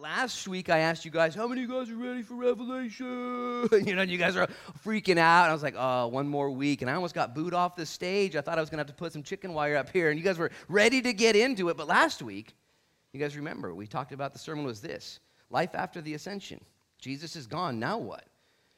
last week I asked you guys, how many of you guys are ready for Revelation? you know, you guys are freaking out. And I was like, oh, one more week. And I almost got booed off the stage. I thought I was going to have to put some chicken wire up here. And you guys were ready to get into it. But last week, you guys remember, we talked about the sermon was this life after the ascension. Jesus is gone. Now what?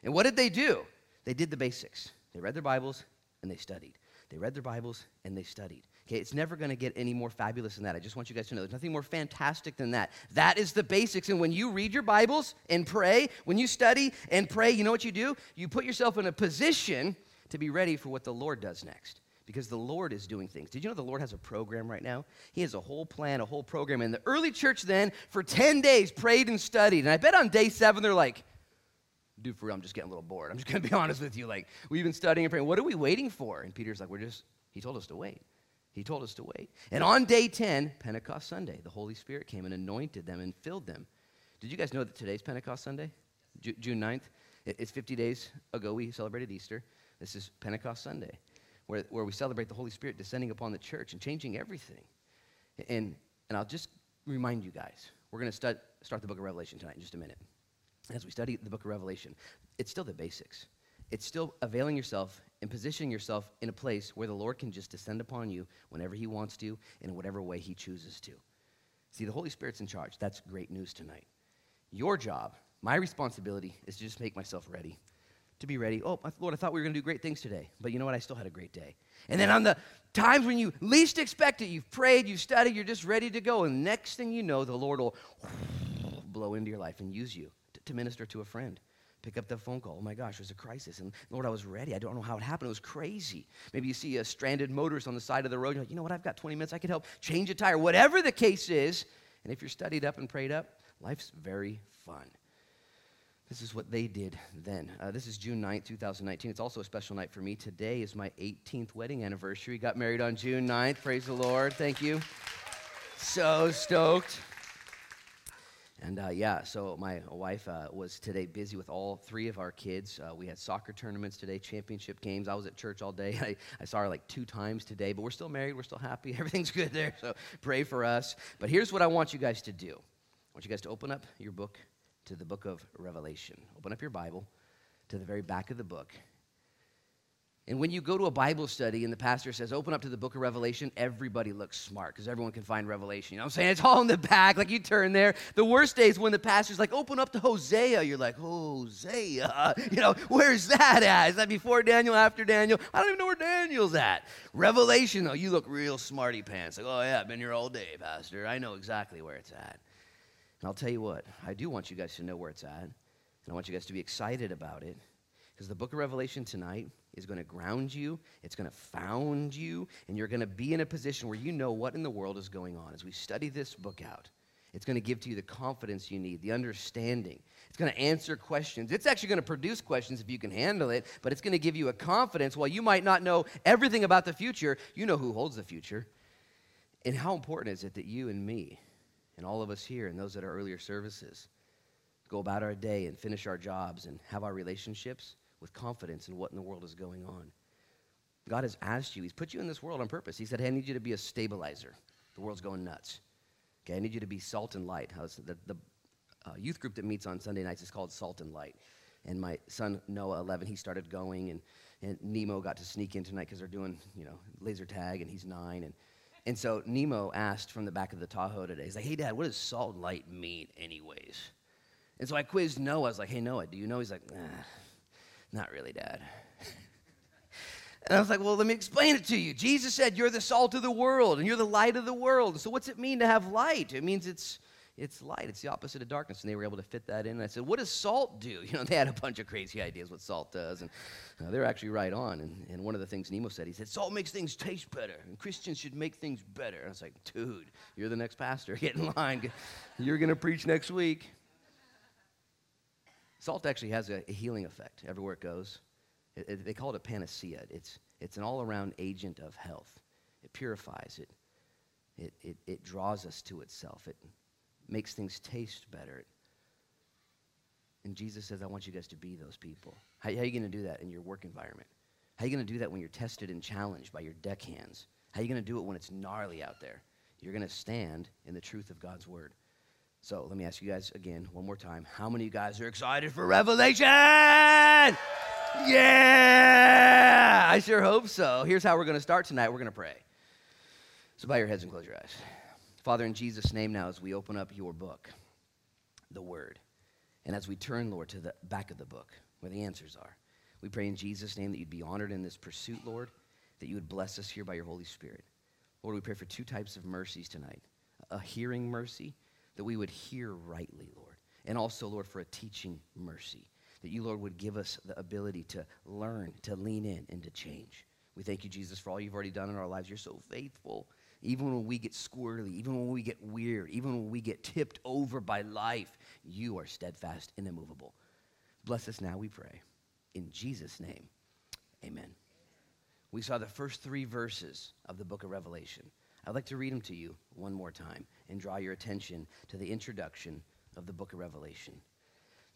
And what did they do? They did the basics. They read their Bibles and they studied. They read their Bibles and they studied. Okay, it's never going to get any more fabulous than that. I just want you guys to know there's nothing more fantastic than that. That is the basics. And when you read your Bibles and pray, when you study and pray, you know what you do? You put yourself in a position to be ready for what the Lord does next. Because the Lord is doing things. Did you know the Lord has a program right now? He has a whole plan, a whole program. And the early church then, for 10 days, prayed and studied. And I bet on day seven, they're like, dude, for real, I'm just getting a little bored. I'm just going to be honest with you. Like, we've been studying and praying. What are we waiting for? And Peter's like, we're just, he told us to wait. He told us to wait. And on day 10, Pentecost Sunday, the Holy Spirit came and anointed them and filled them. Did you guys know that today's Pentecost Sunday? Ju- June 9th? It's 50 days ago we celebrated Easter. This is Pentecost Sunday, where, where we celebrate the Holy Spirit descending upon the church and changing everything. And, and I'll just remind you guys, we're going to start, start the book of Revelation tonight in just a minute. As we study the book of Revelation, it's still the basics. It's still availing yourself and positioning yourself in a place where the Lord can just descend upon you whenever He wants to, in whatever way He chooses to. See, the Holy Spirit's in charge. That's great news tonight. Your job, my responsibility, is to just make myself ready. To be ready. Oh, Lord, I thought we were going to do great things today. But you know what? I still had a great day. And then on the times when you least expect it, you've prayed, you've studied, you're just ready to go. And next thing you know, the Lord will blow into your life and use you to, to minister to a friend pick up the phone call. Oh my gosh, it was a crisis. And Lord, I was ready. I don't know how it happened. It was crazy. Maybe you see a stranded motorist on the side of the road. You're like, you know what? I've got 20 minutes. I could help change a tire. Whatever the case is. And if you're studied up and prayed up, life's very fun. This is what they did then. Uh, this is June 9th, 2019. It's also a special night for me. Today is my 18th wedding anniversary. Got married on June 9th. Praise the Lord. Thank you. So stoked. And uh, yeah, so my wife uh, was today busy with all three of our kids. Uh, we had soccer tournaments today, championship games. I was at church all day. I, I saw her like two times today, but we're still married. We're still happy. Everything's good there. So pray for us. But here's what I want you guys to do I want you guys to open up your book to the book of Revelation. Open up your Bible to the very back of the book. And when you go to a Bible study and the pastor says, open up to the book of Revelation, everybody looks smart because everyone can find Revelation. You know what I'm saying? It's all in the back. Like you turn there. The worst day is when the pastor's like, open up to Hosea. You're like, Hosea? You know, where's that at? Is that before Daniel, after Daniel? I don't even know where Daniel's at. Revelation, though, you look real smarty pants. Like, oh, yeah, I've been here all day, Pastor. I know exactly where it's at. And I'll tell you what, I do want you guys to know where it's at. And I want you guys to be excited about it. Because the book of Revelation tonight is going to ground you, it's going to found you, and you're going to be in a position where you know what in the world is going on. As we study this book out, it's going to give to you the confidence you need, the understanding. It's going to answer questions. It's actually going to produce questions if you can handle it, but it's going to give you a confidence. While you might not know everything about the future, you know who holds the future. And how important is it that you and me, and all of us here, and those that are earlier services, go about our day and finish our jobs and have our relationships? With confidence in what in the world is going on. God has asked you, He's put you in this world on purpose. He said, hey, I need you to be a stabilizer. The world's going nuts. Okay, I need you to be salt and light. The, the uh, youth group that meets on Sunday nights is called Salt and Light. And my son, Noah, 11, he started going, and, and Nemo got to sneak in tonight because they're doing, you know, laser tag, and he's nine. And, and so Nemo asked from the back of the Tahoe today, he's like, hey, Dad, what does salt and light mean, anyways? And so I quizzed Noah. I was like, hey, Noah, do you know? He's like, ah. Not really, Dad. and I was like, Well, let me explain it to you. Jesus said, You're the salt of the world and you're the light of the world. So, what's it mean to have light? It means it's it's light. It's the opposite of darkness. And they were able to fit that in. And I said, What does salt do? You know, they had a bunch of crazy ideas what salt does. And uh, they're actually right on. And, and one of the things Nemo said, he said, Salt makes things taste better. And Christians should make things better. And I was like, Dude, you're the next pastor. Get in line. You're going to preach next week. Salt actually has a, healing effect everywhere it goes. It, it, they call it a panacea. It's, it's an all around agent of health. It purifies, it, it, it, it draws us to itself, it makes things taste better. And Jesus says, I want you guys to be those people. How, how are you going to do that in your work environment? How are you going to do that when you're tested and challenged by your deckhands? How are you going to do it when it's gnarly out there? You're going to stand in the truth of God's word. So let me ask you guys again one more time. How many of you guys are excited for Revelation? Yeah! I sure hope so. Here's how we're going to start tonight. We're going to pray. So bow your heads and close your eyes. Father, in Jesus' name now, as we open up your book, the Word, and as we turn, Lord, to the back of the book where the answers are, we pray in Jesus' name that you'd be honored in this pursuit, Lord, that you would bless us here by your Holy Spirit. Lord, we pray for two types of mercies tonight a hearing mercy, that we would hear rightly, Lord, and also, Lord, for a teaching mercy, that you, Lord, would give us the ability to learn, to lean in, and to change. We thank you, Jesus, for all you've already done in our lives. You're so faithful. Even when we get squirrely, even when we get weird, even when we get tipped over by life, you are steadfast and immovable. Bless us now, we pray. In Jesus' name, amen. We saw the first three verses of the book of Revelation. I'd like to read them to you one more time and draw your attention to the introduction of the book of Revelation.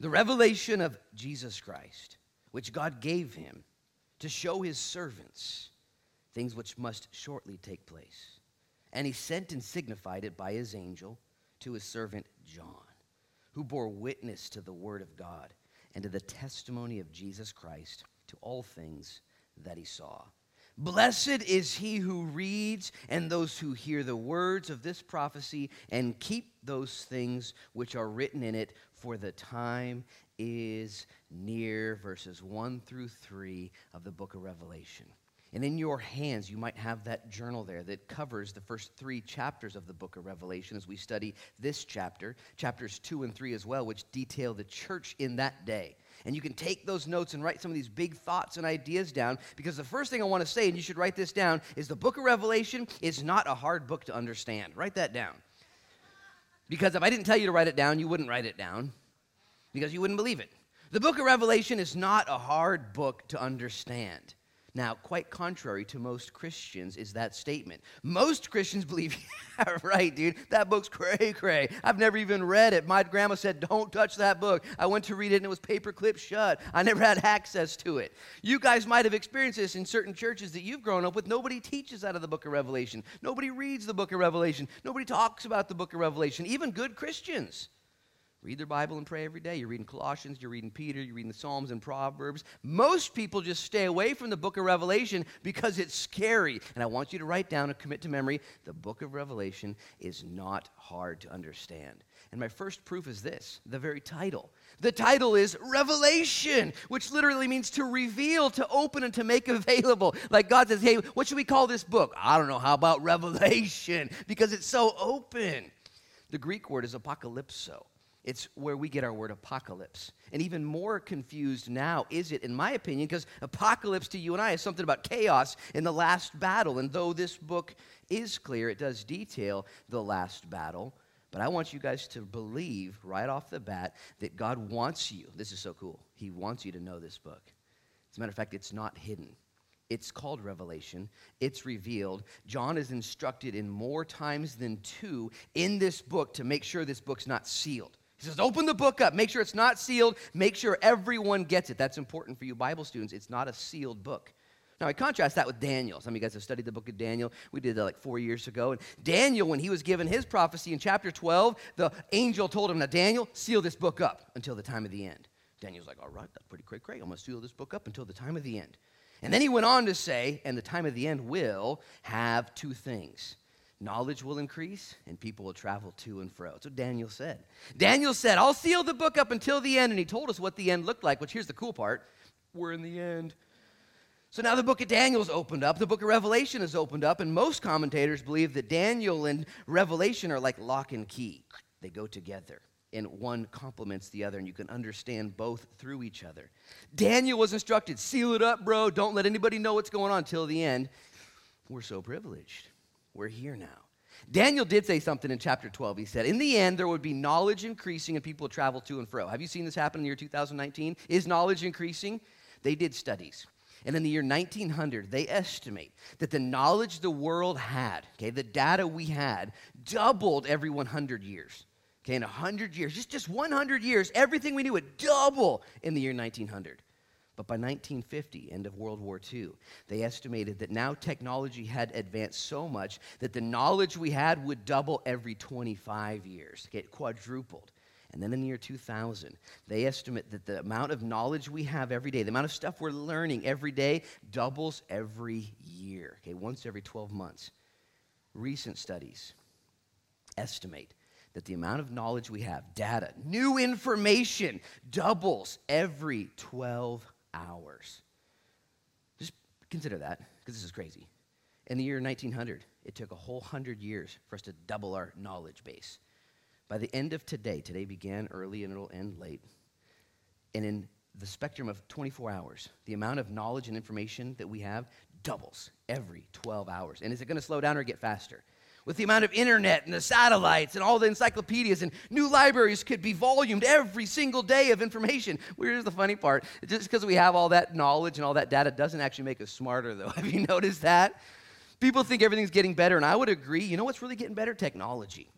The revelation of Jesus Christ, which God gave him to show his servants things which must shortly take place. And he sent and signified it by his angel to his servant John, who bore witness to the word of God and to the testimony of Jesus Christ to all things that he saw. Blessed is he who reads and those who hear the words of this prophecy and keep those things which are written in it, for the time is near. Verses 1 through 3 of the book of Revelation. And in your hands, you might have that journal there that covers the first three chapters of the book of Revelation as we study this chapter, chapters two and three as well, which detail the church in that day. And you can take those notes and write some of these big thoughts and ideas down because the first thing I want to say, and you should write this down, is the book of Revelation is not a hard book to understand. Write that down. Because if I didn't tell you to write it down, you wouldn't write it down because you wouldn't believe it. The book of Revelation is not a hard book to understand. Now, quite contrary to most Christians is that statement. Most Christians believe, yeah, right, dude, that book's cray cray. I've never even read it. My grandma said, don't touch that book. I went to read it and it was paperclip shut. I never had access to it. You guys might have experienced this in certain churches that you've grown up with. Nobody teaches out of the book of Revelation, nobody reads the book of Revelation, nobody talks about the book of Revelation, even good Christians read their Bible and pray every day. You're reading Colossians, you're reading Peter, you're reading the Psalms and Proverbs. Most people just stay away from the book of Revelation because it's scary. And I want you to write down and commit to memory the book of Revelation is not hard to understand. And my first proof is this the very title. The title is Revelation, which literally means to reveal, to open, and to make available. Like God says, hey, what should we call this book? I don't know. How about Revelation? Because it's so open. The Greek word is apocalypso. It's where we get our word apocalypse. And even more confused now is it, in my opinion, because apocalypse to you and I is something about chaos in the last battle. And though this book is clear, it does detail the last battle. But I want you guys to believe right off the bat that God wants you. This is so cool. He wants you to know this book. As a matter of fact, it's not hidden. It's called Revelation. It's revealed. John is instructed in more times than two in this book to make sure this book's not sealed. He says, open the book up, make sure it's not sealed, make sure everyone gets it. That's important for you Bible students. It's not a sealed book. Now, I contrast that with Daniel. Some of you guys have studied the book of Daniel. We did that like four years ago. And Daniel, when he was given his prophecy in chapter 12, the angel told him, Now, Daniel, seal this book up until the time of the end. Daniel's like, All right, that's pretty cray cray. I'm going to seal this book up until the time of the end. And then he went on to say, And the time of the end will have two things knowledge will increase and people will travel to and fro. That's what Daniel said. Daniel said, I'll seal the book up until the end. And he told us what the end looked like, which here's the cool part we're in the end. So now the book of Daniel's opened up, the book of Revelation is opened up, and most commentators believe that Daniel and Revelation are like lock and key. They go together, and one complements the other, and you can understand both through each other. Daniel was instructed seal it up, bro. Don't let anybody know what's going on until the end. We're so privileged. We're here now. Daniel did say something in chapter 12. He said, In the end, there would be knowledge increasing and people would travel to and fro. Have you seen this happen in the year 2019? Is knowledge increasing? They did studies. And in the year 1900, they estimate that the knowledge the world had, okay, the data we had, doubled every 100 years. Okay, in 100 years, just, just 100 years, everything we knew would double in the year 1900. But by 1950, end of World War II, they estimated that now technology had advanced so much that the knowledge we had would double every 25 years, get quadrupled. And then in the year 2000, they estimate that the amount of knowledge we have every day, the amount of stuff we're learning every day, doubles every year, okay, once every 12 months. Recent studies estimate that the amount of knowledge we have, data, new information, doubles every 12 hours. Just consider that, because this is crazy. In the year 1900, it took a whole hundred years for us to double our knowledge base. By the end of today, today began early and it'll end late. And in the spectrum of 24 hours, the amount of knowledge and information that we have doubles every 12 hours. And is it going to slow down or get faster? With the amount of internet and the satellites and all the encyclopedias and new libraries could be volumed every single day of information. Here's the funny part just because we have all that knowledge and all that data doesn't actually make us smarter, though. Have you noticed that? People think everything's getting better, and I would agree. You know what's really getting better? Technology.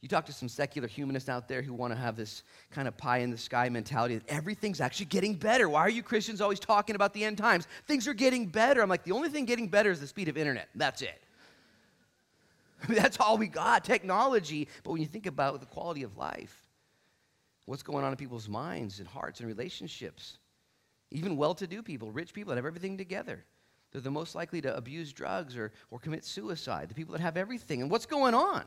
You talk to some secular humanists out there who want to have this kind of pie in the sky mentality that everything's actually getting better. Why are you Christians always talking about the end times? Things are getting better. I'm like, the only thing getting better is the speed of internet. That's it. that's all we got, technology. But when you think about the quality of life, what's going on in people's minds and hearts and relationships, even well to do people, rich people that have everything together, they're the most likely to abuse drugs or, or commit suicide, the people that have everything. And what's going on?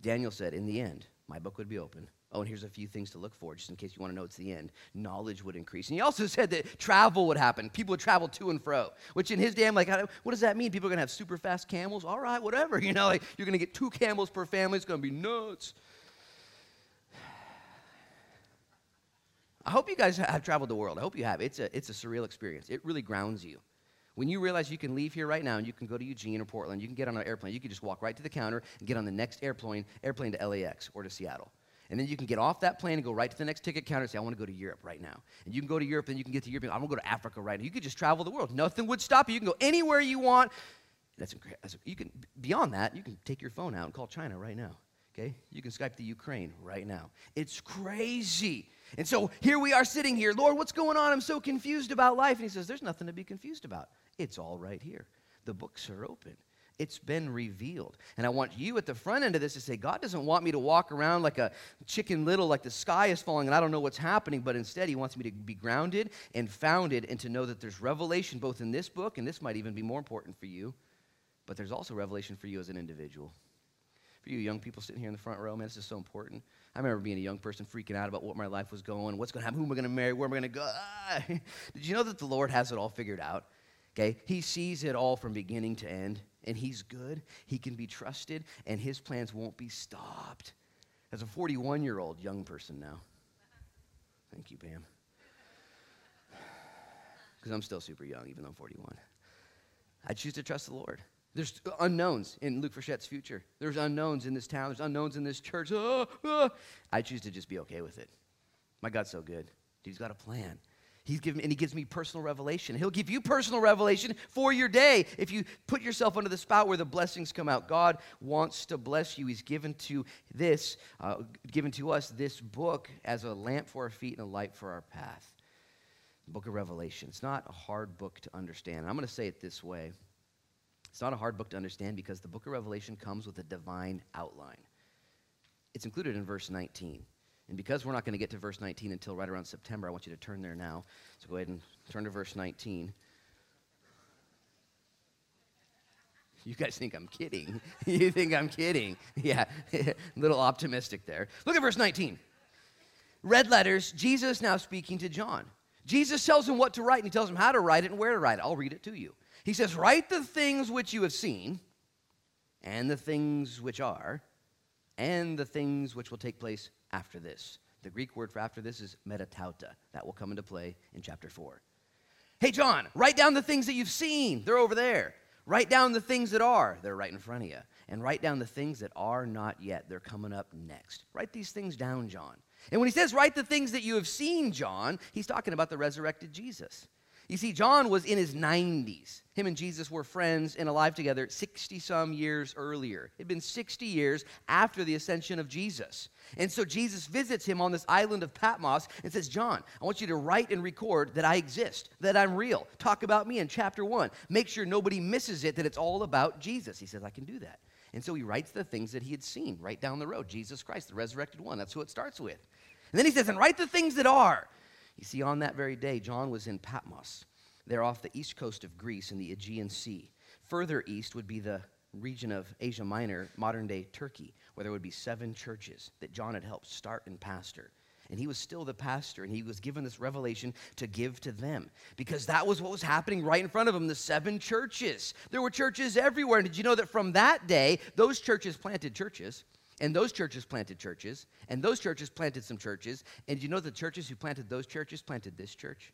Daniel said, In the end, my book would be open. Oh, and here's a few things to look for, just in case you want to know it's the end. Knowledge would increase. And he also said that travel would happen. People would travel to and fro, which in his day, I'm like, what does that mean? People are going to have super fast camels? All right, whatever. You know, like you're going to get two camels per family. It's going to be nuts. I hope you guys have traveled the world. I hope you have. It's a, it's a surreal experience. It really grounds you. When you realize you can leave here right now and you can go to Eugene or Portland, you can get on an airplane, you can just walk right to the counter and get on the next airplane, airplane to LAX or to Seattle. And then you can get off that plane and go right to the next ticket counter and say, I want to go to Europe right now. And you can go to Europe and you can get to Europe and I want to go to Africa right now. You could just travel the world. Nothing would stop you. You can go anywhere you want. That's incredible. You can, beyond that, you can take your phone out and call China right now. Okay? You can Skype the Ukraine right now. It's crazy. And so here we are sitting here. Lord, what's going on? I'm so confused about life. And he says, There's nothing to be confused about. It's all right here. The books are open. It's been revealed. And I want you at the front end of this to say, God doesn't want me to walk around like a chicken little, like the sky is falling and I don't know what's happening, but instead, He wants me to be grounded and founded and to know that there's revelation both in this book, and this might even be more important for you, but there's also revelation for you as an individual. For you young people sitting here in the front row, man, this is so important. I remember being a young person freaking out about what my life was going, what's going to happen, who am I going to marry, where am I going to go. Did you know that the Lord has it all figured out? Okay? He sees it all from beginning to end, and He's good. He can be trusted, and His plans won't be stopped. As a 41 year old young person now, thank you, Pam. Because I'm still super young, even though I'm 41. I choose to trust the Lord. There's unknowns in Luke Frichette's future. There's unknowns in this town. There's unknowns in this church. Ah, ah. I choose to just be okay with it. My God's so good. He's got a plan. He's given, and he gives me personal revelation. He'll give you personal revelation for your day if you put yourself under the spout where the blessings come out. God wants to bless you. He's given to this, uh, given to us this book as a lamp for our feet and a light for our path. The book of Revelation. It's not a hard book to understand. I'm going to say it this way. It's not a hard book to understand because the book of Revelation comes with a divine outline. It's included in verse 19. And because we're not going to get to verse 19 until right around September, I want you to turn there now. So go ahead and turn to verse 19. You guys think I'm kidding. you think I'm kidding. Yeah, a little optimistic there. Look at verse 19. Red letters, Jesus now speaking to John. Jesus tells him what to write, and he tells him how to write it and where to write it. I'll read it to you. He says, Write the things which you have seen, and the things which are, and the things which will take place after this. The Greek word for after this is metatauta. That will come into play in chapter 4. Hey, John, write down the things that you've seen. They're over there. Write down the things that are. They're right in front of you. And write down the things that are not yet. They're coming up next. Write these things down, John. And when he says, write the things that you have seen, John, he's talking about the resurrected Jesus. You see, John was in his 90s. Him and Jesus were friends and alive together 60 some years earlier. It had been 60 years after the ascension of Jesus. And so Jesus visits him on this island of Patmos and says, John, I want you to write and record that I exist, that I'm real. Talk about me in chapter one. Make sure nobody misses it, that it's all about Jesus. He says, I can do that. And so he writes the things that he had seen right down the road Jesus Christ, the resurrected one. That's who it starts with. And then he says, and write the things that are. You see, on that very day, John was in Patmos. They're off the east coast of Greece in the Aegean Sea. Further east would be the region of Asia Minor, modern day Turkey, where there would be seven churches that John had helped start and pastor. And he was still the pastor, and he was given this revelation to give to them because that was what was happening right in front of him the seven churches. There were churches everywhere. And did you know that from that day, those churches planted churches? And those churches planted churches, and those churches planted some churches. And you know the churches who planted those churches planted this church?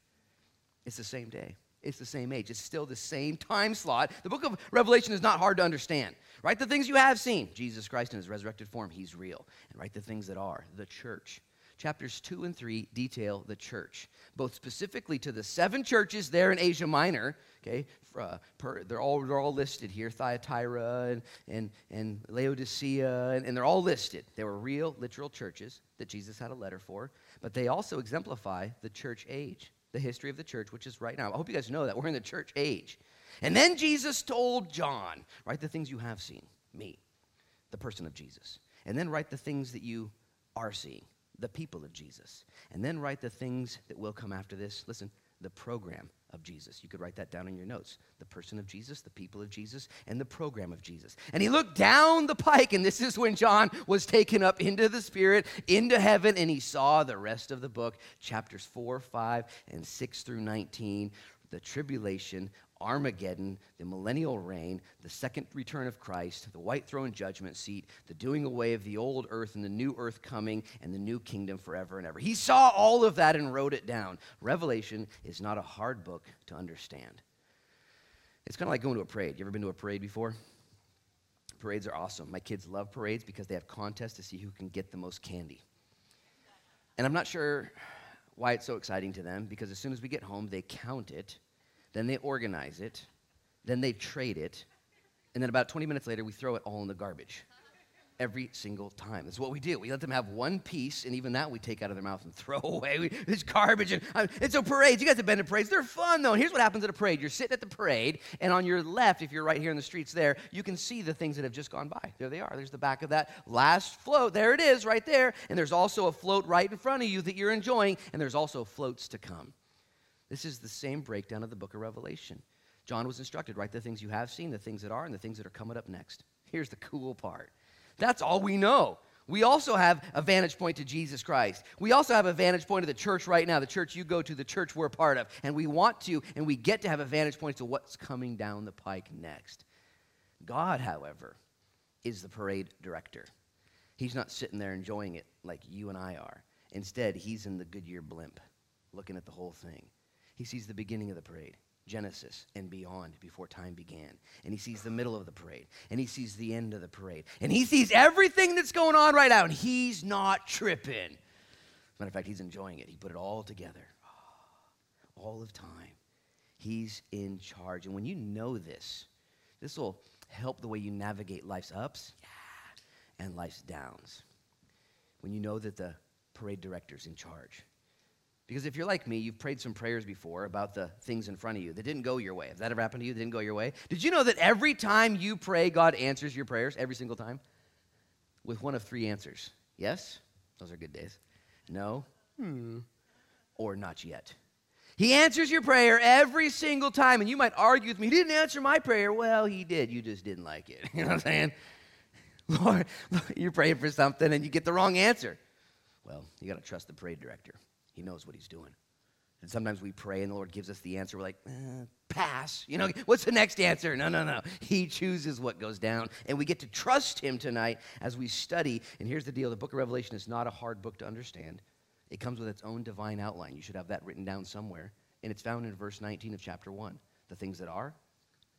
It's the same day. It's the same age. It's still the same time slot. The book of Revelation is not hard to understand. Write the things you have seen Jesus Christ in his resurrected form, he's real. And write the things that are the church. Chapters 2 and 3 detail the church, both specifically to the seven churches there in Asia Minor. Okay, uh, per, they're, all, they're all listed here Thyatira and, and, and Laodicea, and, and they're all listed. They were real, literal churches that Jesus had a letter for, but they also exemplify the church age, the history of the church, which is right now. I hope you guys know that. We're in the church age. And then Jesus told John, Write the things you have seen, me, the person of Jesus. And then write the things that you are seeing the people of Jesus. And then write the things that will come after this. Listen, the program of Jesus. You could write that down in your notes. The person of Jesus, the people of Jesus, and the program of Jesus. And he looked down the pike, and this is when John was taken up into the Spirit, into heaven, and he saw the rest of the book, chapters 4, 5, and 6 through 19 the tribulation, Armageddon, the millennial reign, the second return of Christ, the white throne judgment seat, the doing away of the old earth and the new earth coming, and the new kingdom forever and ever. He saw all of that and wrote it down. Revelation is not a hard book to understand. It's kind of like going to a parade. You ever been to a parade before? Parades are awesome. My kids love parades because they have contests to see who can get the most candy. And I'm not sure why it's so exciting to them because as soon as we get home, they count it then they organize it, then they trade it, and then about 20 minutes later, we throw it all in the garbage. Every single time. That's what we do. We let them have one piece, and even that we take out of their mouth and throw away. We, it's garbage. And uh, it's a parade. You guys have been to parades. They're fun, though. And here's what happens at a parade you're sitting at the parade, and on your left, if you're right here in the streets there, you can see the things that have just gone by. There they are. There's the back of that last float. There it is, right there. And there's also a float right in front of you that you're enjoying, and there's also floats to come. This is the same breakdown of the book of Revelation. John was instructed write the things you have seen, the things that are, and the things that are coming up next. Here's the cool part that's all we know. We also have a vantage point to Jesus Christ. We also have a vantage point of the church right now, the church you go to, the church we're part of. And we want to, and we get to have a vantage point to what's coming down the pike next. God, however, is the parade director. He's not sitting there enjoying it like you and I are. Instead, he's in the Goodyear blimp looking at the whole thing. He sees the beginning of the parade, Genesis and beyond, before time began. And he sees the middle of the parade. And he sees the end of the parade. And he sees everything that's going on right now. And he's not tripping. As a matter of fact, he's enjoying it. He put it all together. All of time. He's in charge. And when you know this, this will help the way you navigate life's ups and life's downs. When you know that the parade director's in charge. Because if you're like me, you've prayed some prayers before about the things in front of you that didn't go your way. Has that ever happened to you that didn't go your way? Did you know that every time you pray, God answers your prayers every single time? With one of three answers yes, those are good days. No, hmm, or not yet. He answers your prayer every single time, and you might argue with me, He didn't answer my prayer. Well, He did. You just didn't like it. You know what I'm saying? Lord, you're praying for something and you get the wrong answer. Well, you got to trust the parade director. He knows what he's doing. And sometimes we pray and the Lord gives us the answer. We're like, eh, pass. You know, what's the next answer? No, no, no. He chooses what goes down. And we get to trust him tonight as we study. And here's the deal the book of Revelation is not a hard book to understand, it comes with its own divine outline. You should have that written down somewhere. And it's found in verse 19 of chapter 1. The things that are,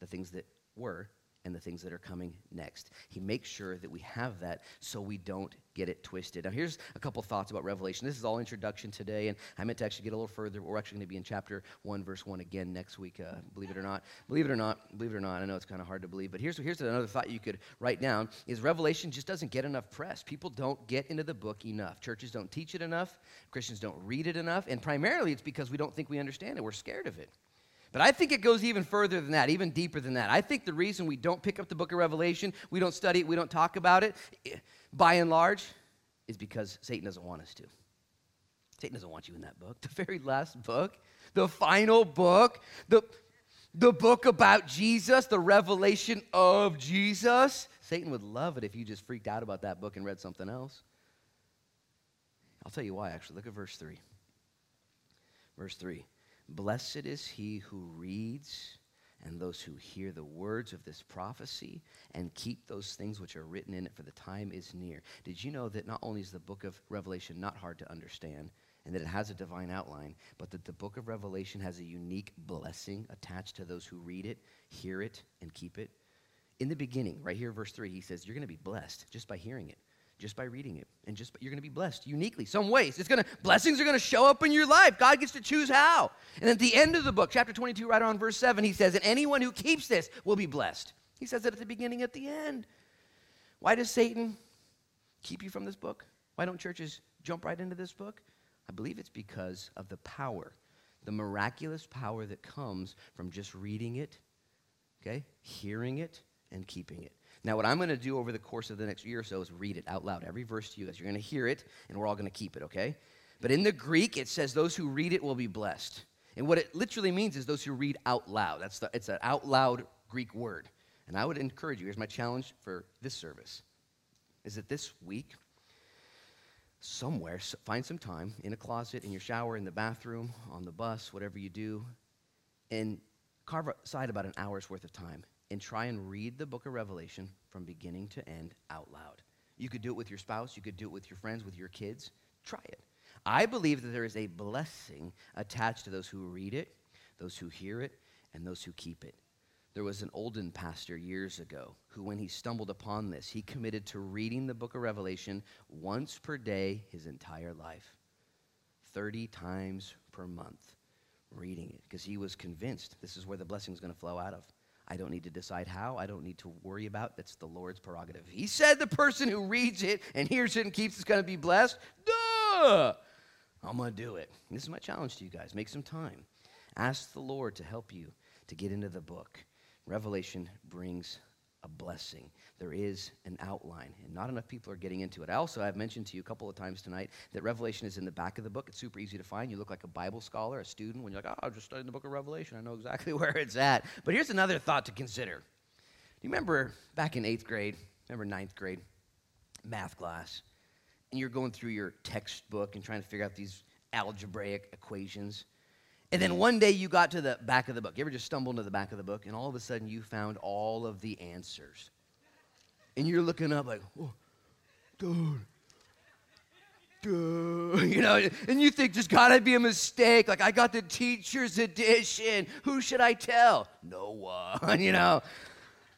the things that were, and the things that are coming next. He makes sure that we have that so we don't get it twisted. Now, here's a couple thoughts about Revelation. This is all introduction today, and I meant to actually get a little further. We're actually going to be in chapter 1, verse 1 again next week, uh, believe it or not. Believe it or not, believe it or not. I know it's kind of hard to believe, but here's, here's another thought you could write down is Revelation just doesn't get enough press. People don't get into the book enough. Churches don't teach it enough. Christians don't read it enough, and primarily it's because we don't think we understand it. We're scared of it. But I think it goes even further than that, even deeper than that. I think the reason we don't pick up the book of Revelation, we don't study it, we don't talk about it, eh, by and large, is because Satan doesn't want us to. Satan doesn't want you in that book. The very last book, the final book, the, the book about Jesus, the revelation of Jesus. Satan would love it if you just freaked out about that book and read something else. I'll tell you why, actually. Look at verse 3. Verse 3 Blessed is he who reads and those who hear the words of this prophecy and keep those things which are written in it, for the time is near. Did you know that not only is the book of Revelation not hard to understand, and that it has a divine outline, but that the book of Revelation has a unique blessing attached to those who read it, hear it, and keep it? In the beginning, right here, verse 3, he says, You're going to be blessed just by hearing it just by reading it. And just you're going to be blessed uniquely some ways. It's going to blessings are going to show up in your life. God gets to choose how. And at the end of the book chapter 22 right on verse 7 he says and anyone who keeps this will be blessed. He says it at the beginning at the end. Why does satan keep you from this book? Why don't churches jump right into this book? I believe it's because of the power the miraculous power that comes from just reading it okay hearing it and keeping it now, what I'm going to do over the course of the next year or so is read it out loud, every verse to you guys. You're going to hear it, and we're all going to keep it, okay? But in the Greek, it says those who read it will be blessed. And what it literally means is those who read out loud. That's the, it's an out loud Greek word. And I would encourage you, here's my challenge for this service, is that this week, somewhere, find some time in a closet, in your shower, in the bathroom, on the bus, whatever you do, and carve aside about an hour's worth of time and try and read the book of Revelation from beginning to end out loud. You could do it with your spouse, you could do it with your friends, with your kids. Try it. I believe that there is a blessing attached to those who read it, those who hear it, and those who keep it. There was an Olden pastor years ago who, when he stumbled upon this, he committed to reading the book of Revelation once per day his entire life, 30 times per month, reading it, because he was convinced this is where the blessing is going to flow out of. I don't need to decide how. I don't need to worry about. That's the Lord's prerogative. He said the person who reads it and hears it and keeps it is going to be blessed. Duh! I'm going to do it. This is my challenge to you guys. Make some time. Ask the Lord to help you to get into the book. Revelation brings a blessing. There is an outline, and not enough people are getting into it. I also have mentioned to you a couple of times tonight that Revelation is in the back of the book. It's super easy to find. You look like a Bible scholar, a student, when you're like, oh, I'm just studying the book of Revelation. I know exactly where it's at. But here's another thought to consider. Do you remember back in eighth grade, remember ninth grade, math class, and you're going through your textbook and trying to figure out these algebraic equations? And then one day you got to the back of the book. You ever just stumbled into the back of the book and all of a sudden you found all of the answers? And you're looking up like, oh, dude. Duh. You know, and you think there's got to be a mistake. Like, I got the teacher's edition. Who should I tell? No one, you know.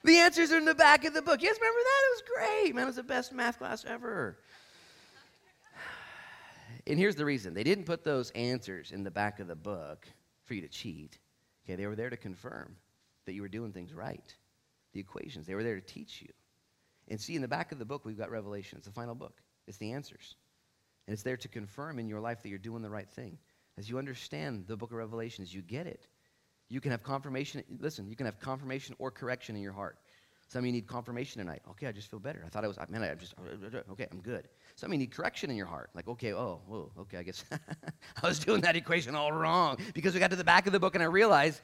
The answers are in the back of the book. Yes, remember that? It was great. Man, it was the best math class ever. And here's the reason they didn't put those answers in the back of the book for you to cheat. Okay, they were there to confirm that you were doing things right. The equations, they were there to teach you. And see, in the back of the book, we've got Revelation. It's the final book, it's the answers. And it's there to confirm in your life that you're doing the right thing. As you understand the book of Revelation, as you get it, you can have confirmation. Listen, you can have confirmation or correction in your heart. Some of you need confirmation tonight. Okay, I just feel better. I thought I was, man, I just, okay, I'm good. Some of you need correction in your heart. Like, okay, oh, whoa, okay, I guess I was doing that equation all wrong because we got to the back of the book and I realized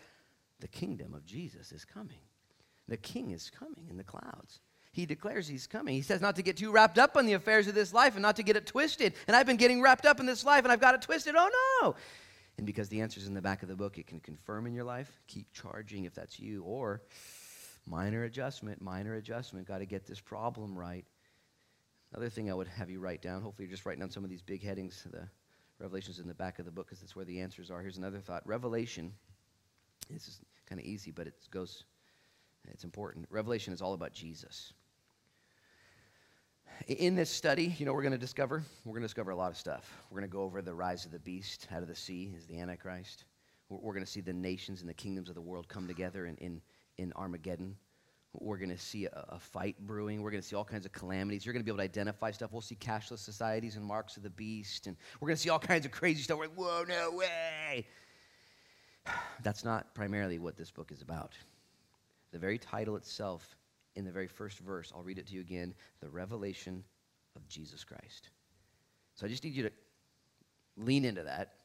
the kingdom of Jesus is coming. The king is coming in the clouds. He declares he's coming. He says not to get too wrapped up on the affairs of this life and not to get it twisted. And I've been getting wrapped up in this life and I've got it twisted. Oh no. And because the answer's in the back of the book, it can confirm in your life. Keep charging if that's you. Or Minor adjustment, minor adjustment. Got to get this problem right. Another thing I would have you write down, hopefully you're just writing down some of these big headings, the Revelations in the back of the book, because that's where the answers are. Here's another thought Revelation, this is kind of easy, but it goes It's important. Revelation is all about Jesus. In this study, you know, we're going to discover, we're going to discover a lot of stuff. We're going to go over the rise of the beast out of the sea is the Antichrist. We're going to see the nations and the kingdoms of the world come together in, in, in Armageddon. We're going to see a, a, fight brewing. We're going to see all kinds of calamities. You're going to be able to identify stuff. We'll see cashless societies and marks of the beast. And we're going to see all kinds of crazy stuff. We're like, whoa, no way. That's not primarily what this book is about. The very title itself, in the very first verse, I'll read it to you again the revelation of Jesus Christ. So I just need you to lean into that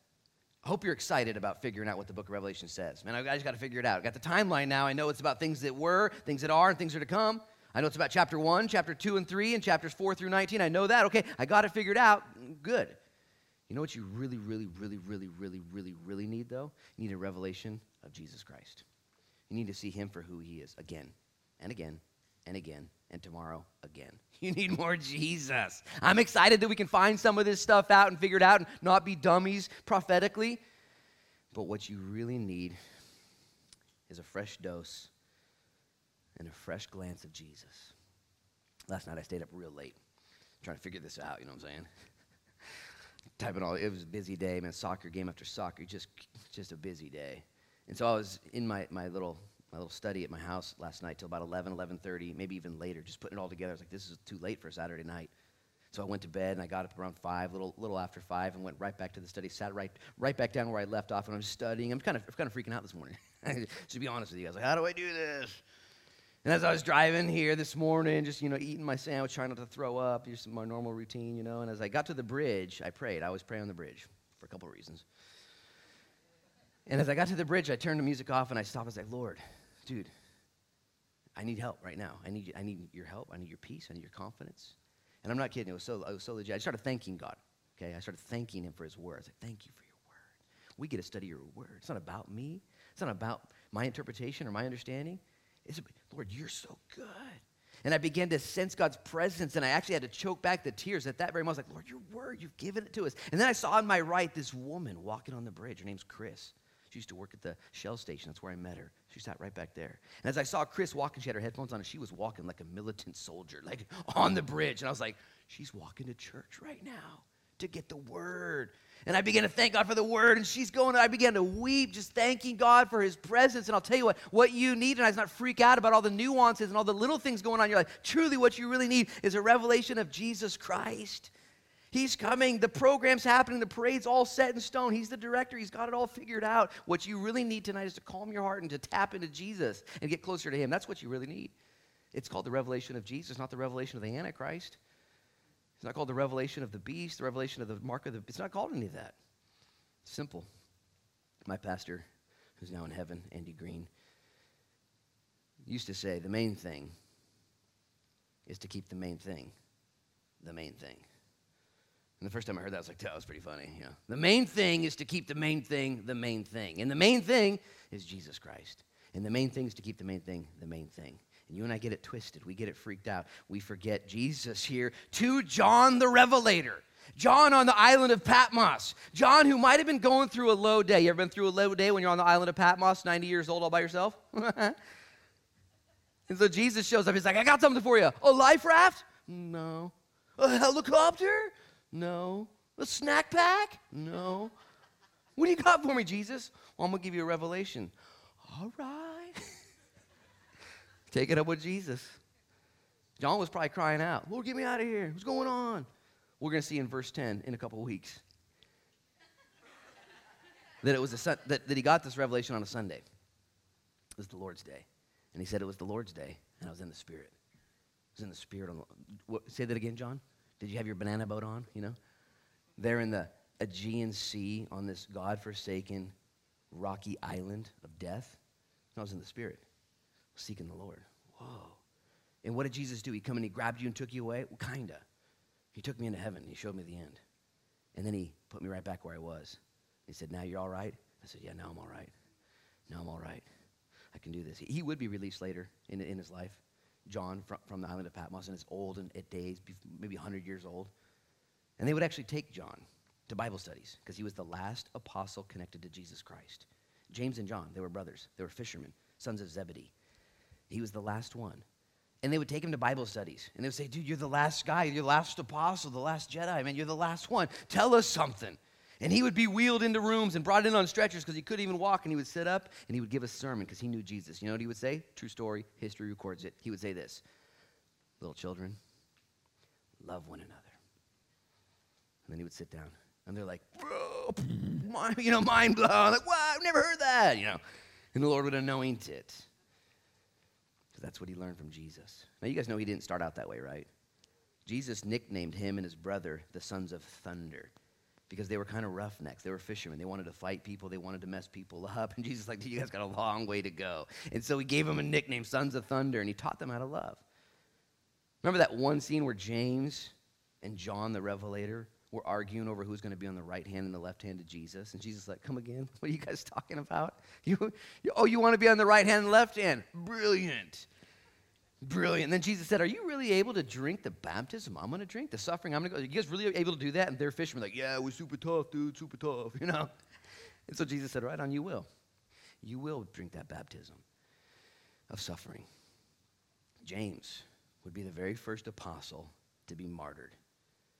I hope you're excited about figuring out what the book of Revelation says. Man, I just got to figure it out. I got the timeline now. I know it's about things that were, things that are, and things that are to come. I know it's about chapter 1, chapter 2 and 3, and chapters 4 through 19. I know that. Okay, I got it figured out. Good. You know what you really, really, really, really, really, really, really need, though? You need a revelation of Jesus Christ. You need to see him for who he is again and again and again and tomorrow again. You need more Jesus. I'm excited that we can find some of this stuff out and figure it out and not be dummies prophetically. But what you really need is a fresh dose and a fresh glance of Jesus. Last night I stayed up real late trying to figure this out, you know what I'm saying? Typing all, it was a busy day, man, soccer game after soccer, just, just a busy day. And so I was in my, my little my little study at my house last night till about 11, 11.30, maybe even later, just putting it all together. I was like, this is too late for a Saturday night. So I went to bed and I got up around five, little little after five, and went right back to the study. Sat right right back down where I left off, and I'm studying. I'm kind of kind of freaking out this morning. to be honest with you, I was like, how do I do this? And as I was driving here this morning, just you know eating my sandwich, trying not to throw up, just my normal routine, you know. And as I got to the bridge, I prayed. I always pray on the bridge for a couple of reasons. And as I got to the bridge, I turned the music off and I stopped. I was like, Lord, dude, I need help right now. I need, I need your help. I need your peace. I need your confidence. And I'm not kidding. It was so, it was so legit. I started thanking God. Okay, I started thanking Him for His word. I said, "Thank you for your word. We get to study your word. It's not about me. It's not about my interpretation or my understanding. It's Lord, you're so good." And I began to sense God's presence, and I actually had to choke back the tears at that very moment. I was like, Lord, your word, you've given it to us. And then I saw on my right this woman walking on the bridge. Her name's Chris. She used to work at the Shell station. That's where I met her. She sat right back there. And as I saw Chris walking, she had her headphones on, and she was walking like a militant soldier, like on the bridge. And I was like, she's walking to church right now to get the word. And I began to thank God for the word, and she's going, I began to weep, just thanking God for his presence. And I'll tell you what, what you need, and I not freak out about all the nuances and all the little things going on in your life. Truly, what you really need is a revelation of Jesus Christ. He's coming. The program's happening. The parade's all set in stone. He's the director. He's got it all figured out. What you really need tonight is to calm your heart and to tap into Jesus and get closer to Him. That's what you really need. It's called the revelation of Jesus, not the revelation of the Antichrist. It's not called the revelation of the beast, the revelation of the mark of the. It's not called any of that. simple. My pastor, who's now in heaven, Andy Green, used to say the main thing is to keep the main thing the main thing. And the first time I heard that, I was like, that was pretty funny. Know, the main thing is to keep the main thing the main thing. And the main thing is Jesus Christ. And the main thing is to keep the main thing the main thing. And you and I get it twisted. We get it freaked out. We forget Jesus here to John the Revelator. John on the island of Patmos. John, who might have been going through a low day. You ever been through a low day when you're on the island of Patmos, 90 years old, all by yourself? and so Jesus shows up. He's like, I got something for you. A life raft? No. A helicopter? No. A snack pack? No. What do you got for me, Jesus? Well, I'm going to give you a revelation. All right. Take it up with Jesus. John was probably crying out, Lord, get me out of here. What's going on? We're going to see in verse 10 in a couple weeks that it was a that, that he got this revelation on a Sunday. It was the Lord's day. And he said it was the Lord's day, and I was in the Spirit. I was in the Spirit. On the, what, say that again, John. Did you have your banana boat on? You know? They're in the Aegean Sea on this God-forsaken rocky island of death. I was in the spirit, seeking the Lord. Whoa. And what did Jesus do? He come and he grabbed you and took you away? Well, kinda. He took me into heaven. He showed me the end. And then he put me right back where I was. He said, Now you're all right? I said, Yeah, now I'm all right. Now I'm all right. I can do this. He would be released later in, in his life. John from, from the island of Patmos and is old and it days, maybe 100 years old. And they would actually take John to Bible studies because he was the last apostle connected to Jesus Christ. James and John, they were brothers. They were fishermen, sons of Zebedee. He was the last one. And they would take him to Bible studies. And they would say, Dude, you're the last guy. You're the last apostle, the last Jedi. Man, you're the last one. Tell us something. And he would be wheeled into rooms and brought in on stretchers because he couldn't even walk. And he would sit up and he would give a sermon because he knew Jesus. You know what he would say? True story. History records it. He would say this Little children, love one another. And then he would sit down. And they're like, Bro, you know, mind blown. Like, wow, I've never heard that, you know. And the Lord would anoint it. Because that's what he learned from Jesus. Now, you guys know he didn't start out that way, right? Jesus nicknamed him and his brother the sons of thunder because they were kind of roughnecks. They were fishermen. They wanted to fight people. They wanted to mess people up. And Jesus like, you guys got a long way to go. And so he gave them a nickname, Sons of Thunder, and he taught them how to love. Remember that one scene where James and John the Revelator were arguing over who's going to be on the right hand and the left hand of Jesus? And Jesus like, come again? What are you guys talking about? You, you oh, you want to be on the right hand and left hand? Brilliant. Brilliant. And then Jesus said, Are you really able to drink the baptism I'm going to drink? The suffering I'm going to go? Are you guys really able to do that? And their fishermen like, Yeah, we're super tough, dude, super tough, you know? And so Jesus said, Right on, you will. You will drink that baptism of suffering. James would be the very first apostle to be martyred.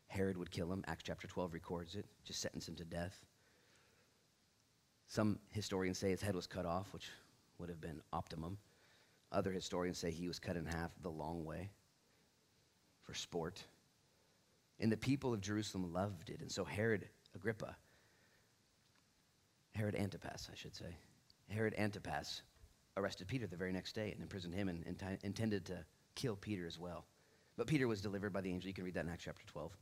Herod would kill him. Acts chapter 12 records it, just sentence him to death. Some historians say his head was cut off, which would have been optimum. Other historians say he was cut in half the long way for sport. And the people of Jerusalem loved it. And so Herod Agrippa, Herod Antipas, I should say, Herod Antipas arrested Peter the very next day and imprisoned him and, intended to kill Peter as well. But Peter was delivered by the angel. You can read that in Acts chapter 12.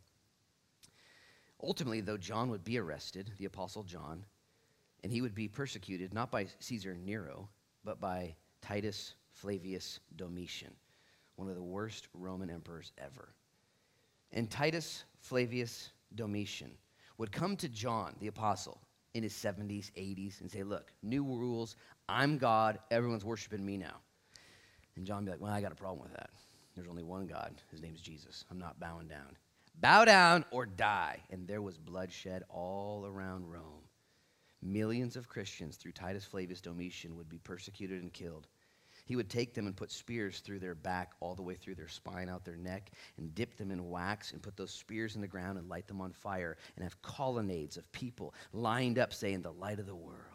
Ultimately, though, John would be arrested, the Apostle John, and he would be persecuted not by Caesar Nero, but by Titus Flavius Domitian, one of the worst Roman emperors ever. And Titus Flavius Domitian would come to John, the apostle, in his 70s, 80s, and say, Look, new rules. I'm God. Everyone's worshiping me now. And John be like, Well, I got a problem with that. There's only one God. His name's Jesus. I'm not bowing down. Bow down or die. And there was bloodshed all around Rome. Millions of Christians through Titus Flavius Domitian would be persecuted and killed. He would take them and put spears through their back, all the way through their spine, out their neck, and dip them in wax and put those spears in the ground and light them on fire and have colonnades of people lined up saying, The light of the world.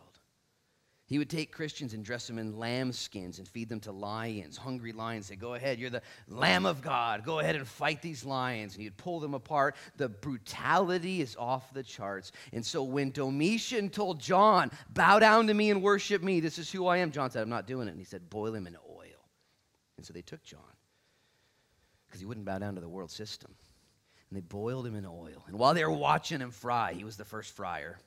He would take Christians and dress them in lamb skins and feed them to lions, hungry lions. Say, Go ahead, you're the Lamb of God. Go ahead and fight these lions. And he'd pull them apart. The brutality is off the charts. And so when Domitian told John, Bow down to me and worship me, this is who I am, John said, I'm not doing it. And he said, Boil him in oil. And so they took John because he wouldn't bow down to the world system. And they boiled him in oil. And while they were watching him fry, he was the first fryer.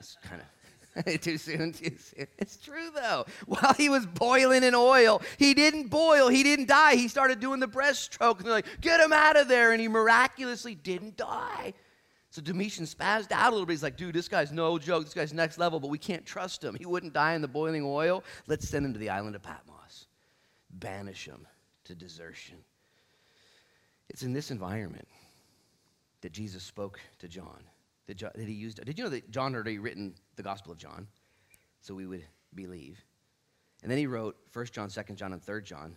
That's kind of too soon, too soon. It's true though. While he was boiling in oil, he didn't boil, he didn't die. He started doing the breaststroke. And they're like, get him out of there. And he miraculously didn't die. So Domitian spazzed out a little bit. He's like, dude, this guy's no joke. This guy's next level, but we can't trust him. He wouldn't die in the boiling oil. Let's send him to the island of Patmos, banish him to desertion. It's in this environment that Jesus spoke to John that, John, that he used. Did you know that John had already written the Gospel of John? So we would believe. And then he wrote 1 John, 2 John, and 3 John,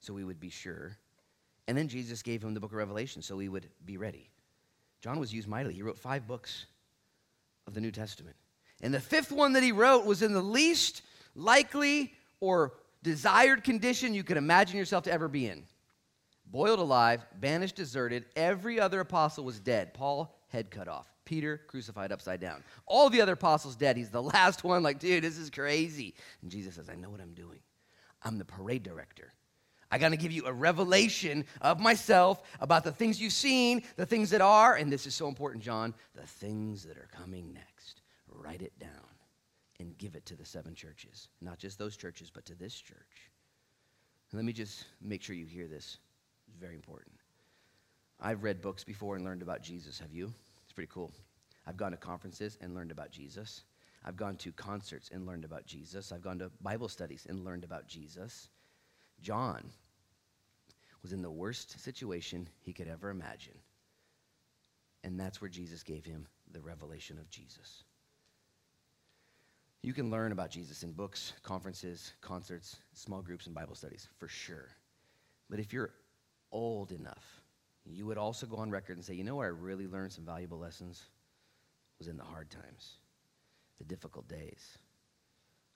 so we would be sure. And then Jesus gave him the book of Revelation, so we would be ready. John was used mightily. He wrote five books of the New Testament. And the fifth one that he wrote was in the least likely or desired condition you could imagine yourself to ever be in. Boiled alive, banished, deserted. Every other apostle was dead. Paul, head cut off. Peter crucified upside down. All the other apostles dead. He's the last one, like, dude, this is crazy. And Jesus says, I know what I'm doing. I'm the parade director. I got to give you a revelation of myself about the things you've seen, the things that are, and this is so important, John, the things that are coming next. Write it down and give it to the seven churches. Not just those churches, but to this church. And let me just make sure you hear this. It's very important. I've read books before and learned about Jesus. Have you? Pretty cool. I've gone to conferences and learned about Jesus. I've gone to concerts and learned about Jesus. I've gone to Bible studies and learned about Jesus. John was in the worst situation he could ever imagine. And that's where Jesus gave him the revelation of Jesus. You can learn about Jesus in books, conferences, concerts, small groups, and Bible studies, for sure. But if you're old enough, you would also go on record and say, you know where I really learned some valuable lessons? Was in the hard times, the difficult days.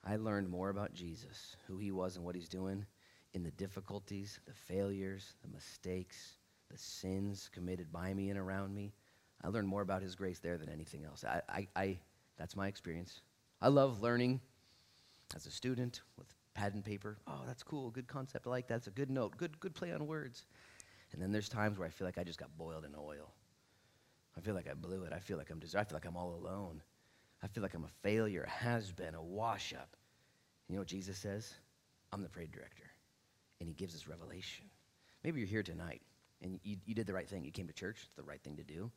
I learned more about Jesus, who he was and what he's doing, in the difficulties, the failures, the mistakes, the sins committed by me and around me. I learned more about his grace there than anything else. I, I, I that's my experience. I love learning as a student with pad and paper. Oh, that's cool. Good concept. I like that. That's a good note. Good, good play on words. And then there's times where I feel like I just got boiled in oil. I feel like I blew it. I feel like I'm just, I feel like I'm all alone. I feel like I'm a failure, a has been, a wash up. You know what Jesus says? I'm the parade director. And he gives us revelation. Maybe you're here tonight and you, you did the right thing. You came to church, it's the right thing to do.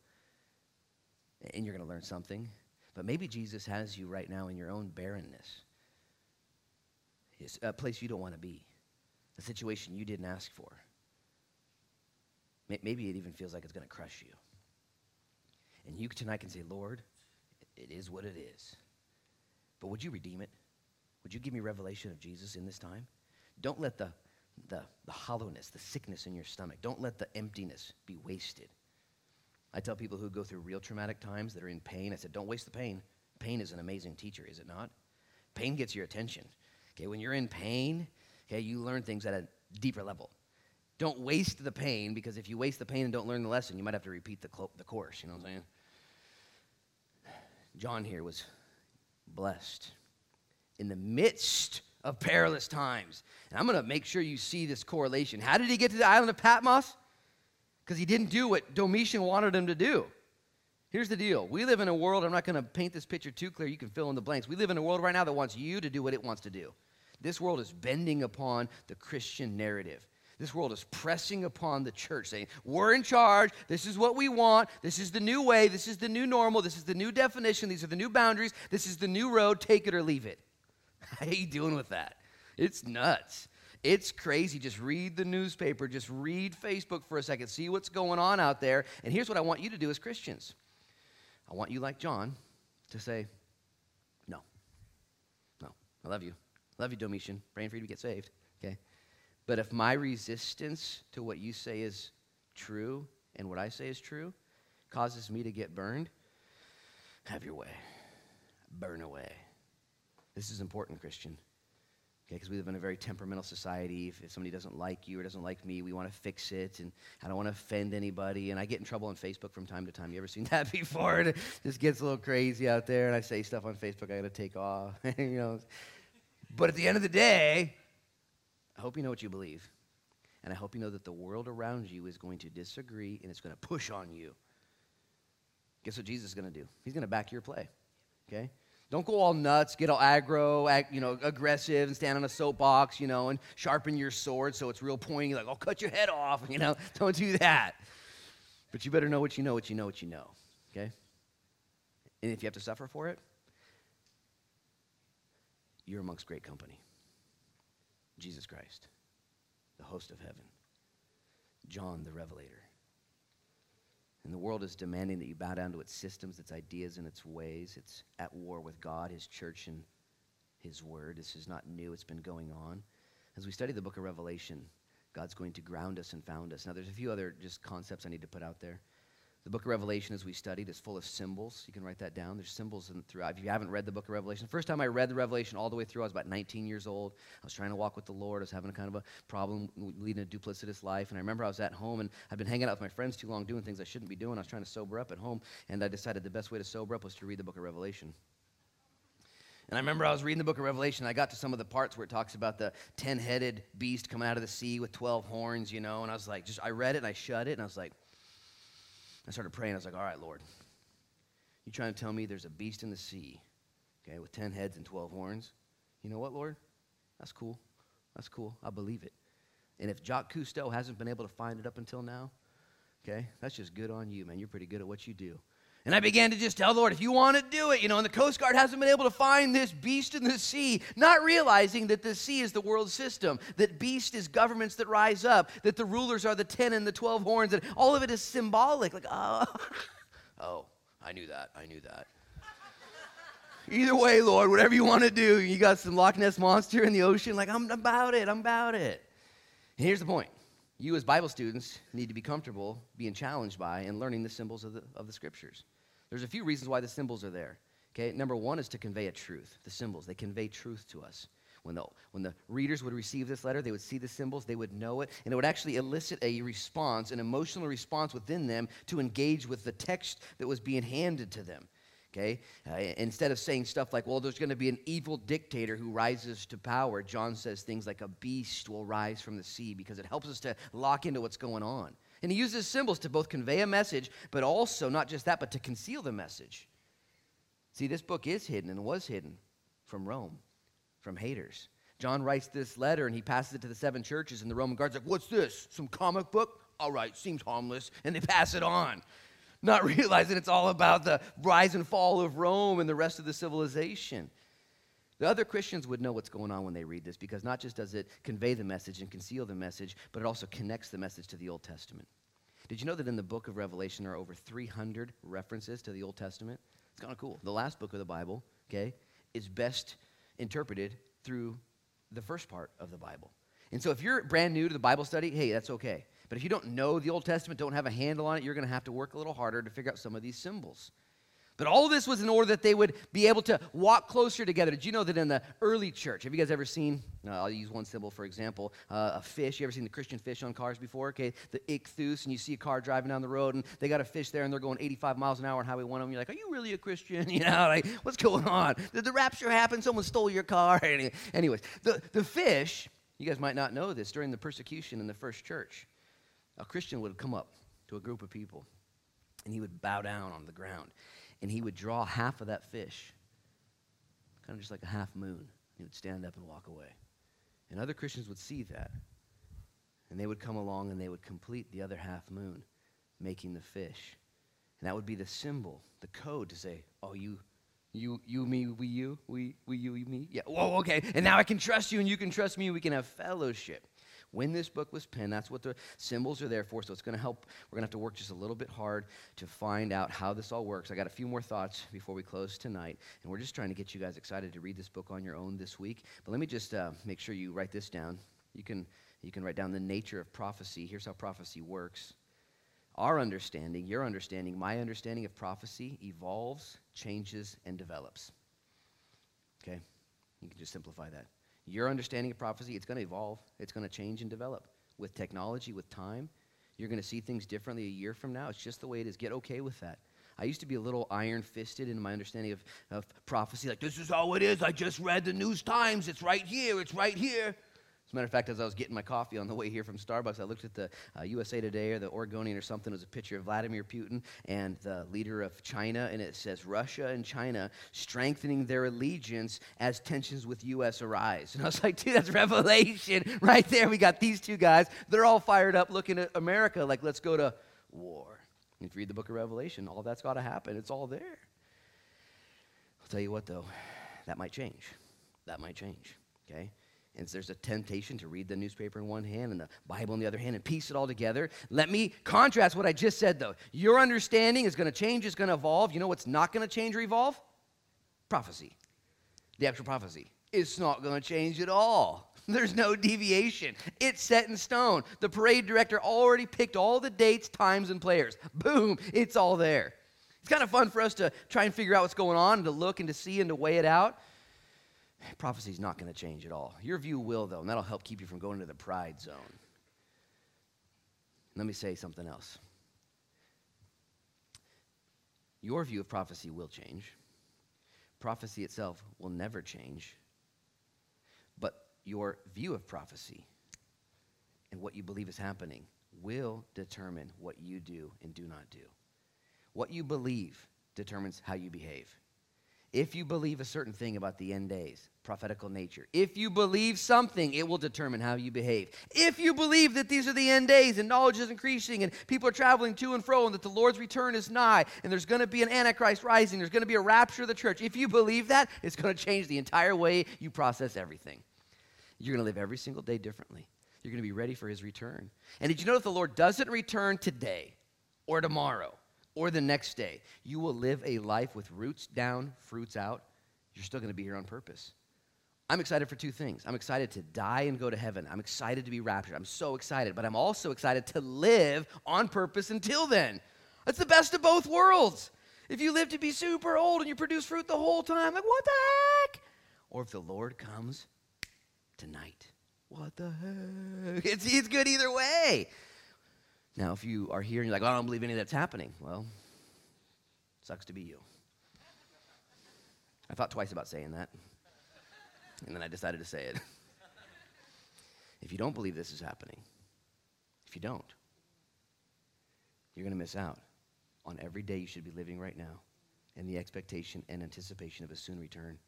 And you're going to learn something. But maybe Jesus has you right now in your own barrenness, it's a place you don't want to be, a situation you didn't ask for. Maybe it even feels like it's going to crush you. And you tonight can say, Lord, it is what it is. But would you redeem it? Would you give me revelation of Jesus in this time? Don't let the, the, the hollowness, the sickness in your stomach, don't let the emptiness be wasted. I tell people who go through real traumatic times that are in pain, I said, don't waste the pain. Pain is an amazing teacher, is it not? Pain gets your attention. Okay, when you're in pain, okay, you learn things at a deeper level. Don't waste the pain because if you waste the pain and don't learn the lesson, you might have to repeat the, clo- the course. You know what I'm saying? John here was blessed in the midst of perilous times. And I'm going to make sure you see this correlation. How did he get to the island of Patmos? because he didn't do what Domitian wanted him to do. Here's the deal. We live in a world, I'm not going to paint this picture too clear. You can fill in the blanks. We live in a world right now that wants you to do what it wants to do. This world is bending upon the Christian narrative. This world is pressing upon the church, saying, We're in charge. This is what we want. This is the new way. This is the new normal. This is the new definition. These are the new boundaries. This is the new road. Take it or leave it. How are you doing with that? It's nuts. It's crazy. Just read the newspaper, just read Facebook for a second, see what's going on out there. And here's what I want you to do as Christians I want you, like John, to say, No. No. I love you. Love you, Domitian. Praying for you to get saved. Okay? But if my resistance to what you say is true and what I say is true causes me to get burned, have your way. Burn away. This is important, Christian. Okay, because we live in a very temperamental society. If, if, somebody doesn't like you or doesn't like me, we want to fix it, and I don't want to offend anybody. And I get in trouble on Facebook from time to time. You ever seen that before? It just gets a little crazy out there, and I say stuff on Facebook I got to take off. you know. But at the end of the day, I hope you know what you believe, and I hope you know that the world around you is going to disagree and it's going to push on you. Guess what Jesus is going to do? He's going to back your play. Okay. Don't go all nuts, get all aggro, you know, aggressive, and stand on a soapbox, you know, and sharpen your sword so it's real pointy, like, I'll cut your head off, you know. Don't do that. But you better know what you know, what you know, what you know, okay? And if you have to suffer for it, you're amongst great company. Jesus Christ, the host of heaven, John the Revelator. And the world is demanding that you bow down to its systems, its ideas, and its ways. It's at war with God, His church, and His word. This is not new, it's been going on. As we study the book of Revelation, God's going to ground us and found us. Now, there's a few other just concepts I need to put out there. The book of Revelation, as we studied, is full of symbols. You can write that down. There's symbols in, throughout. If you haven't read the book of Revelation, the first time I read the Revelation all the way through, I was about 19 years old. I was trying to walk with the Lord. I was having a kind of a problem leading a duplicitous life. And I remember I was at home and I'd been hanging out with my friends too long doing things I shouldn't be doing. I was trying to sober up at home. And I decided the best way to sober up was to read the book of Revelation. And I remember I was reading the book of Revelation. I got to some of the parts where it talks about the 10 headed beast coming out of the sea with 12 horns, you know. And I was like, just, I read it and I shut it. And I was like, I started praying. I was like, all right, Lord, you trying to tell me there's a beast in the sea, okay, with 10 heads and 12 horns? You know what, Lord? That's cool. That's cool. I believe it. And if Jacques Cousteau hasn't been able to find it up until now, okay, that's just good on you, man. You're pretty good at what you do. And I began to just tell the Lord, if you want to do it, you know, and the Coast Guard hasn't been able to find this beast in the sea, not realizing that the sea is the world system, that beast is governments that rise up, that the rulers are the 10 and the 12 horns, and all of it is symbolic. Like, oh, oh, I knew that. I knew that. Either way, Lord, whatever you want to do. You got some Loch Ness monster in the ocean. Like, I'm about it. I'm about it. And here's the point you, as Bible students, need to be comfortable being challenged by and learning the symbols of the, of the scriptures. There's a few reasons why the symbols are there. Okay, number one is to convey a truth. The symbols, they convey truth to us. When the, when the readers would receive this letter, they would see the symbols, they would know it, and it would actually elicit a response, an emotional response within them to engage with the text that was being handed to them. Okay? Uh, instead of saying stuff like, well, there's going to be an evil dictator who rises to power, John says things like a beast will rise from the sea because it helps us to lock into what's going on. And he uses symbols to both convey a message, but also, not just that, but to conceal the message. See, this book is hidden and was hidden from Rome, from haters. John writes this letter and he passes it to the seven churches, and the Roman guard's like, What's this? Some comic book? All right, seems harmless. And they pass it on not realizing it's all about the rise and fall of Rome and the rest of the civilization. The other Christians would know what's going on when they read this because not just does it convey the message and conceal the message, but it also connects the message to the Old Testament. Did you know that in the book of Revelation there are over 300 references to the Old Testament? It's kind of cool. The last book of the Bible, okay, is best interpreted through the first part of the Bible. And so if you're brand new to the Bible study, hey, that's okay. But if you don't know the Old Testament, don't have a handle on it, you're going to have to work a little harder to figure out some of these symbols. But all of this was in order that they would be able to walk closer together. Did you know that in the early church, have you guys ever seen, uh, I'll use one symbol for example, uh, a fish? You ever seen the Christian fish on cars before? Okay, the ichthus, and you see a car driving down the road, and they got a fish there, and they're going 85 miles an hour on Highway 1 of them. You're like, are you really a Christian? You know, like, what's going on? Did the rapture happen? Someone stole your car? Anyways, the, the fish, you guys might not know this, during the persecution in the first church, a Christian would come up to a group of people and he would bow down on the ground and he would draw half of that fish, kind of just like a half moon. He would stand up and walk away. And other Christians would see that. And they would come along and they would complete the other half moon, making the fish. And that would be the symbol, the code to say, oh, you, you, you, me, we, you, we, we, you, me. Yeah. Whoa, okay. And now I can trust you and you can trust me. We can have fellowship when this book was penned. That's what the symbols are there for. So it's going to help. We're going to have to work just a little bit hard to find out how this all works. I got a few more thoughts before we close tonight. And we're just trying to get you guys excited to read this book on your own this week. But let me just uh, make sure you write this down. You can, you can write down the nature of prophecy. Here's how prophecy works. Our understanding, your understanding, my understanding of prophecy evolves, changes, and develops. Okay? You can just simplify that. Your understanding of prophecy, it's going to evolve, it's going to change and develop with technology, with time. You're going to see things differently a year from now. It's just the way it is. Get okay with that. I used to be a little iron fisted in my understanding of, of prophecy. Like, this is how it is. I just read the News Times. It's right here. It's right here. As a matter of fact, as I was getting my coffee on the way here from Starbucks, I looked at the uh, USA Today or the Oregonian or something. It was a picture of Vladimir Putin and the leader of China, and it says Russia and China strengthening their allegiance as tensions with U.S. arise. And I was like, dude, that's revelation right there. We got these two guys. They're all fired up looking at America like, let's go to war. And if you read the book of Revelation, all that's got to happen. It's all there. I'll tell you what, though, that might change. That might change, okay? And there's a temptation to read the newspaper in one hand and the Bible in the other hand and piece it all together. Let me contrast what I just said, though. Your understanding is going to change, it's going to evolve. You know what's not going to change or evolve? Prophecy. The actual prophecy. It's not going to change at all. There's no deviation. It's set in stone. The parade director already picked all the dates, times, and players. Boom, it's all there. It's kind of fun for us to try and figure out what's going on and to look and to see and to weigh it out prophecy is not going to change at all. Your view will, though, and that'll help keep you from going to the pride zone. Let me say something else. Your view of prophecy will change. Prophecy itself will never change. But your view of prophecy and what you believe is happening will determine what you do and do not do. What you believe determines how you behave. If you believe a certain thing about the end days, prophetical nature. If you believe something, it will determine how you behave. If you believe that these are the end days and knowledge is increasing and people are traveling to and fro and that the Lord's return is nigh and there's going to be an Antichrist rising, there's going to be a rapture of the church, if you believe that, it's going to change the entire way you process everything. You're going to live every single day differently. You're going to be ready for his return. And did you know if the Lord doesn't return today or tomorrow or the next day, you will live a life with roots down, fruits out, you're still going to be here on purpose. I'm excited for two things. I'm excited to die and go to heaven. I'm excited to be raptured. I'm so excited, but I'm also excited to live on purpose until then. That's the best of both worlds. If you live to be super old and you produce fruit the whole time, like what the heck? Or if the Lord comes tonight, what the heck? It's, it's good either way. Now, if you are here and you're like, oh, I don't believe any of that's happening, well, sucks to be you. I thought twice about saying that, and then I decided to say it. if you don't believe this is happening, if you don't, you're going to miss out on every day you should be living right now and the expectation and anticipation of a soon return.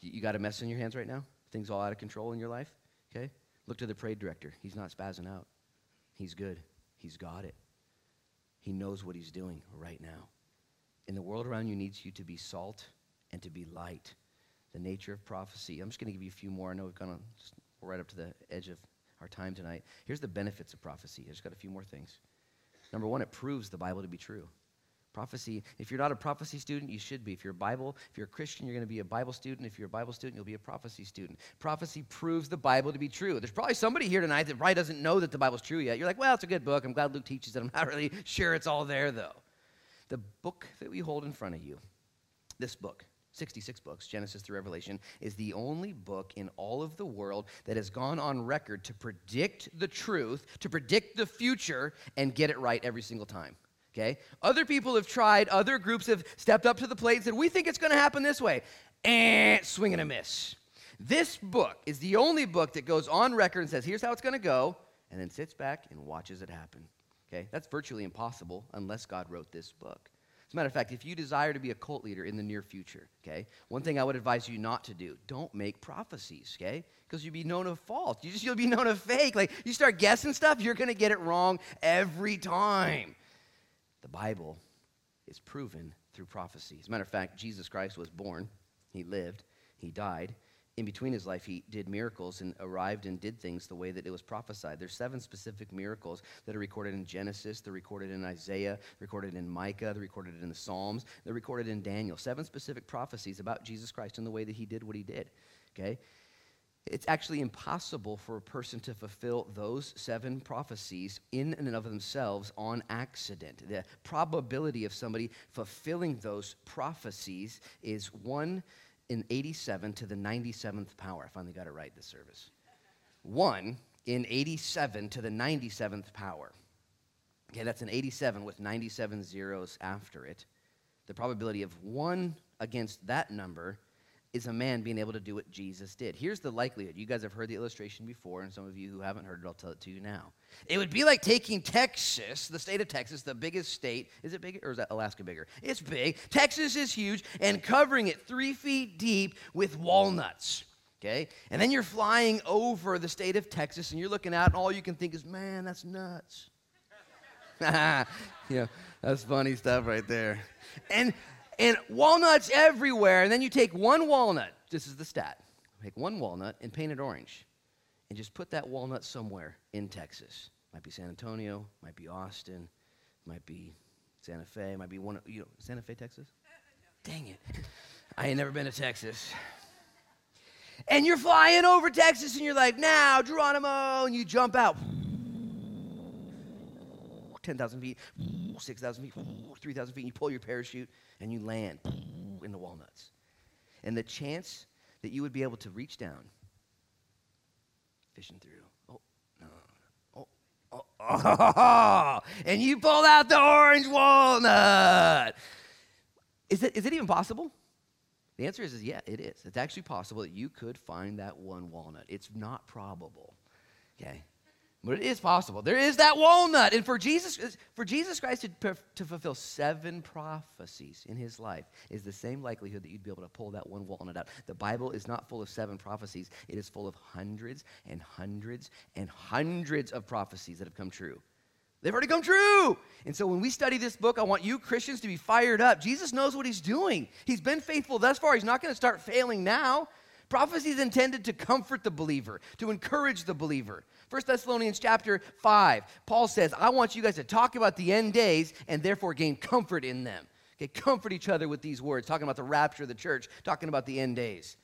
You, you got a mess in your hands right now? Things all out of control in your life? Okay? Look to the parade director. He's not spazzing out. He's good. He's got it. He knows what he's doing right now. And the world around you needs you to be salt and to be light. The nature of prophecy. I'm just going to give you a few more. I know we've gone on right up to the edge of our time tonight. Here's the benefits of prophecy. I just got a few more things. Number one, it proves the Bible to be true. Prophecy, if you're not a prophecy student, you should be. If you're a Bible, if you're a Christian, you're going to be a Bible student. If you're a Bible student, you'll be a prophecy student. Prophecy proves the Bible to be true. There's probably somebody here tonight that probably doesn't know that the Bible's true yet. You're like, well, it's a good book. I'm glad Luke teaches it. I'm not really sure it's all there, though. The book that we hold in front of you, this book, 66 books, Genesis through Revelation, is the only book in all of the world that has gone on record to predict the truth, to predict the future, and get it right every single time. Okay? Other people have tried, other groups have stepped up to the plate and said, We think it's going to happen this way. And swing and a miss. This book is the only book that goes on record and says, Here's how it's going to go, and then sits back and watches it happen. Okay? That's virtually impossible unless God wrote this book. As a matter of fact, if you desire to be a cult leader in the near future, okay, one thing I would advise you not to do, don't make prophecies, okay? Because you'll be known of false. You just you'll be known of fake. Like you start guessing stuff, you're gonna get it wrong every time. The Bible is proven through prophecy. As a matter of fact, Jesus Christ was born, he lived, he died, in between his life, he did miracles and arrived and did things the way that it was prophesied. There's seven specific miracles that are recorded in Genesis, they're recorded in Isaiah, recorded in Micah, they're recorded in the Psalms, they're recorded in Daniel. Seven specific prophecies about Jesus Christ and the way that he did what he did. Okay? It's actually impossible for a person to fulfill those seven prophecies in and of themselves on accident. The probability of somebody fulfilling those prophecies is one in 87 to the 97th power. I finally got it right this service. 1 in 87 to the 97th power. Okay, that's an 87 with 97 zeros after it. The probability of 1 against that number is a man being able to do what Jesus did. Here's the likelihood. You guys have heard the illustration before, and some of you who haven't heard it, I'll tell it to you now. It would be like taking Texas, the state of Texas, the biggest state. Is it big or is that Alaska bigger? It's big. Texas is huge, and covering it three feet deep with walnuts. Okay? And then you're flying over the state of Texas, and you're looking out, and all you can think is, man, that's nuts. know, that's funny stuff right there. And and walnuts everywhere. And then you take one walnut, this is the stat. Take one walnut and paint it orange. And just put that walnut somewhere in Texas. Might be San Antonio, might be Austin, might be Santa Fe, might be one of you know, Santa Fe, Texas? Dang it. I ain't never been to Texas. And you're flying over Texas and you're like, now, Geronimo, and you jump out. 10,000 feet, 6,000 feet, 3,000 feet, and you pull your parachute and you land in the walnuts. And the chance that you would be able to reach down, fishing through, oh, no, oh, oh, and you pull out the orange walnut. Is it, is it even possible? The answer is, is yeah, it is. It's actually possible that you could find that one walnut. It's not probable. Okay? But it is possible. There is that walnut. And for Jesus, for Jesus Christ to, to fulfill seven prophecies in his life is the same likelihood that you'd be able to pull that one walnut out. The Bible is not full of seven prophecies, it is full of hundreds and hundreds and hundreds of prophecies that have come true. They've already come true. And so when we study this book, I want you Christians to be fired up. Jesus knows what he's doing. He's been faithful thus far. He's not going to start failing now. Prophecy is intended to comfort the believer, to encourage the believer. 1 Thessalonians chapter 5, Paul says, I want you guys to talk about the end days and therefore gain comfort in them. Okay, comfort each other with these words, talking about the rapture of the church, talking about the end days.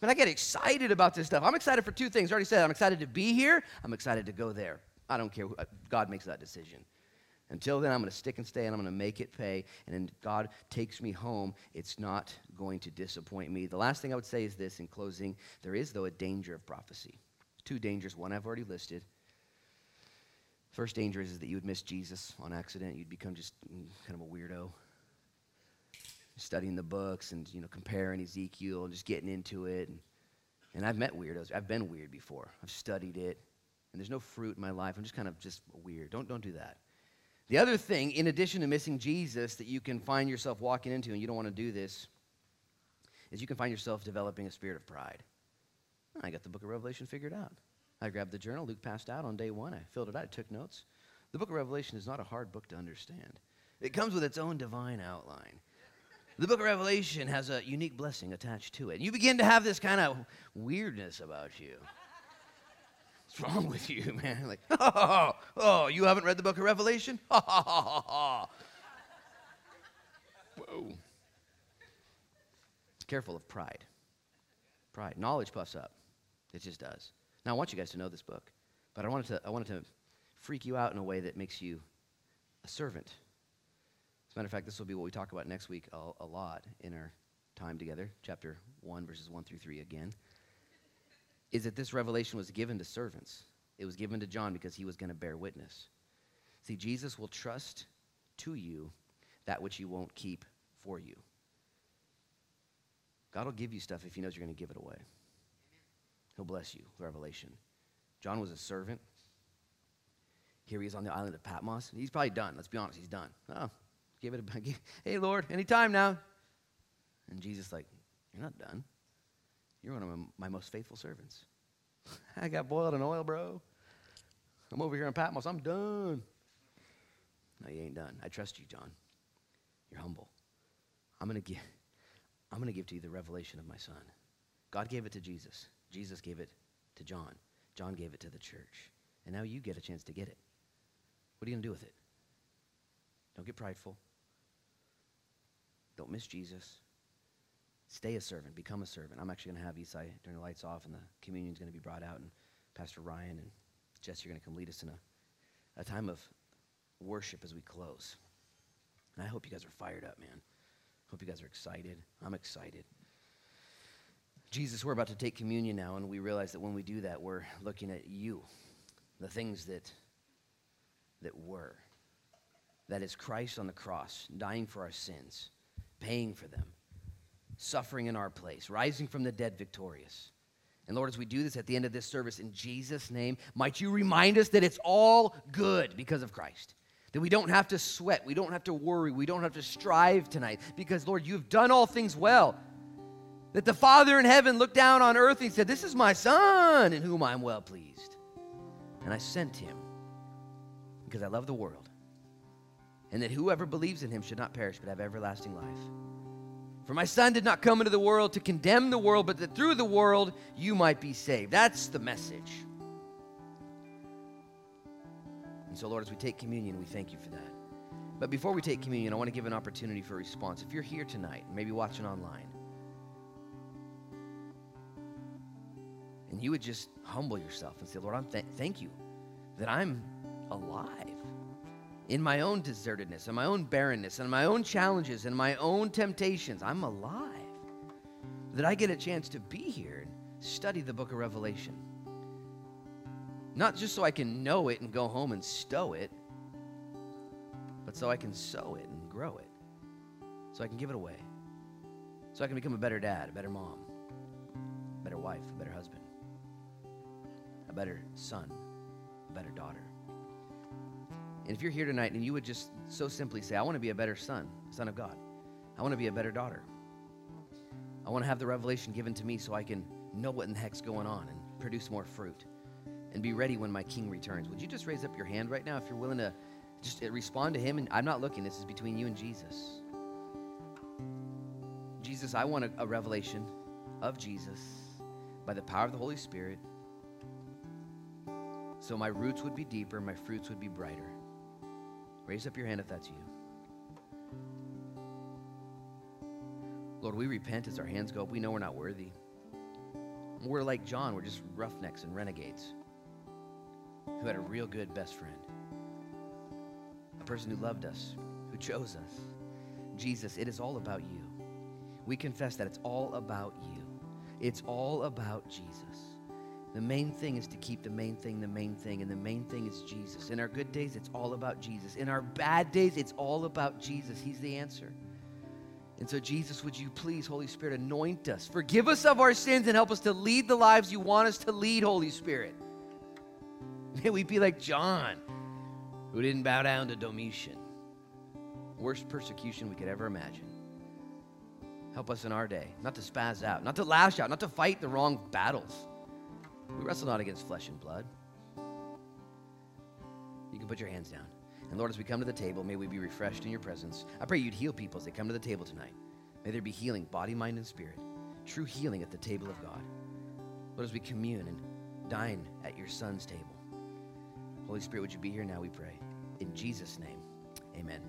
Man, I get excited about this stuff. I'm excited for two things. I already said I'm excited to be here. I'm excited to go there. I don't care. Who, uh, God makes that decision. Until then, I'm going to stick and stay and I'm going to make it pay. And then God takes me home. It's not going to disappoint me. The last thing I would say is this in closing there is, though, a danger of prophecy. Two dangers. One I've already listed. First danger is, that you would miss Jesus on accident. You'd become just mm, kind of a weirdo. Studying the books and you know comparing Ezekiel and just getting into it. And, and I've met weirdos. I've been weird before. I've studied it. And there's no fruit in my life. I'm just kind of just weird. Don't, don't do that. The other thing, in addition to missing Jesus, that you can find yourself walking into, and you don't want to do this, is you can find yourself developing a spirit of pride. I got the book of Revelation figured out. I grabbed the journal. Luke passed out on day one. I filled it out. I took notes. The book of Revelation is not a hard book to understand, it comes with its own divine outline. The book of Revelation has a unique blessing attached to it. You begin to have this kind of weirdness about you. What's wrong with you, man? Like, oh, oh, you haven't read the book of Revelation? Whoa. Careful of pride. Pride. Knowledge puffs up. It just does. Now, I want you guys to know this book, but I wanted to, I wanted to freak you out in a way that makes you a servant. As a matter of fact, this will be what we talk about next week a, a lot in our time together, chapter 1, verses 1 through 3 again is that this revelation was given to servants. It was given to John because he was going to bear witness. See, Jesus will trust to you that which he won't keep for you. God will give you stuff if he knows you're going to give it away. He'll bless you, revelation. John was a servant. Here he is on the island of Patmos. He's probably done. Let's be honest, he's done. Oh, give it a hey Lord, anytime now. And Jesus like, you're not done. You're one of my most faithful servants. I got boiled in oil, bro. I'm over here in Patmos. I'm done. No, you ain't done. I trust you, John. You're humble. I'm to give I'm to give to you the revelation of my son. God gave it to Jesus. Jesus gave it to John. John gave it to the church. And now you get a chance to get it. What are you going to do with it? Don't get prideful. Don't miss Jesus. Stay a servant, become a servant. I'm actually going to have Isai turn the lights off, and the communion is going to be brought out, and Pastor Ryan and Jesse are going to come lead us in a, a time of worship as we close. And I hope you guys are fired up, man. Hope you guys are excited. I'm excited. Jesus, we're about to take communion now, and we realize that when we do that, we're looking at you, the things that that were. That is Christ on the cross, dying for our sins, paying for them suffering in our place, rising from the dead victorious. And Lord, as we do this at the end of this service, in Jesus' name, might you remind us that it's all good because of Christ. That we don't have to sweat, we don't have to worry, we don't have to strive tonight because, Lord, you've done all things well. That the Father in heaven looked down on earth and said, This is my Son in whom I'm well pleased. And I sent him because I love the world. And that whoever believes in him should not perish but have everlasting life. For my son did not come into the world to condemn the world, but that through the world you might be saved. That's the message. And so, Lord, as we take communion, we thank you for that. But before we take communion, I want to give an opportunity for a response. If you're here tonight, maybe watching online, and you would just humble yourself and say, Lord, I'm th- thank you that I'm alive in my own desertedness, in my own barrenness, in my own challenges, in my own temptations. I'm alive. That I get a chance to be here and study the book of Revelation. Not just so I can know it and go home and stow it, but so I can sow it and grow it. So I can give it away. So I can become a better dad, a better mom, a better wife, a better husband, better son, a better daughter. And if you're here tonight and you would just so simply say, I want to be a better son, son of God. I want to be a better daughter. I want to have the revelation given to me so I can know what in the heck's going on and produce more fruit and be ready when my king returns. Would you just raise up your hand right now if you're willing to just uh, respond to him? And I'm not looking, this is between you and Jesus. Jesus, I want a, a revelation of Jesus by the power of the Holy Spirit so my roots would be deeper, my fruits would be brighter. Raise up your hand if that's you. Lord, we repent as our hands go up. We know we're not worthy. We're like John, we're just roughnecks and renegades who had a real good best friend, a person who loved us, who chose us. Jesus, it is all about you. We confess that it's all about you. It's all about Jesus. The main thing is keep the main thing the main thing, and the main thing is Jesus. In our good days, it's all about Jesus. In our bad days, it's all about Jesus. He's the answer. And so, Jesus, would you please, Holy Spirit, anoint us, forgive us of our sins, and help us to lead the lives you want us to lead, Holy Spirit. May we be like John, who didn't bow down to Domitian. Worst persecution we could ever imagine. Help us in our day, not to spaz out, not to lash out, not to fight the wrong battles. We wrestle not against flesh and blood. You can put your hands down. And Lord, as we come to the table, may we be refreshed in your presence. I pray you'd heal people as they come to the table tonight. May there be healing, body, mind, and spirit. True healing at the table of God. Lord, as we commune and dine at your Son's table. Holy Spirit, would you be here now, we pray. In Jesus' name, amen.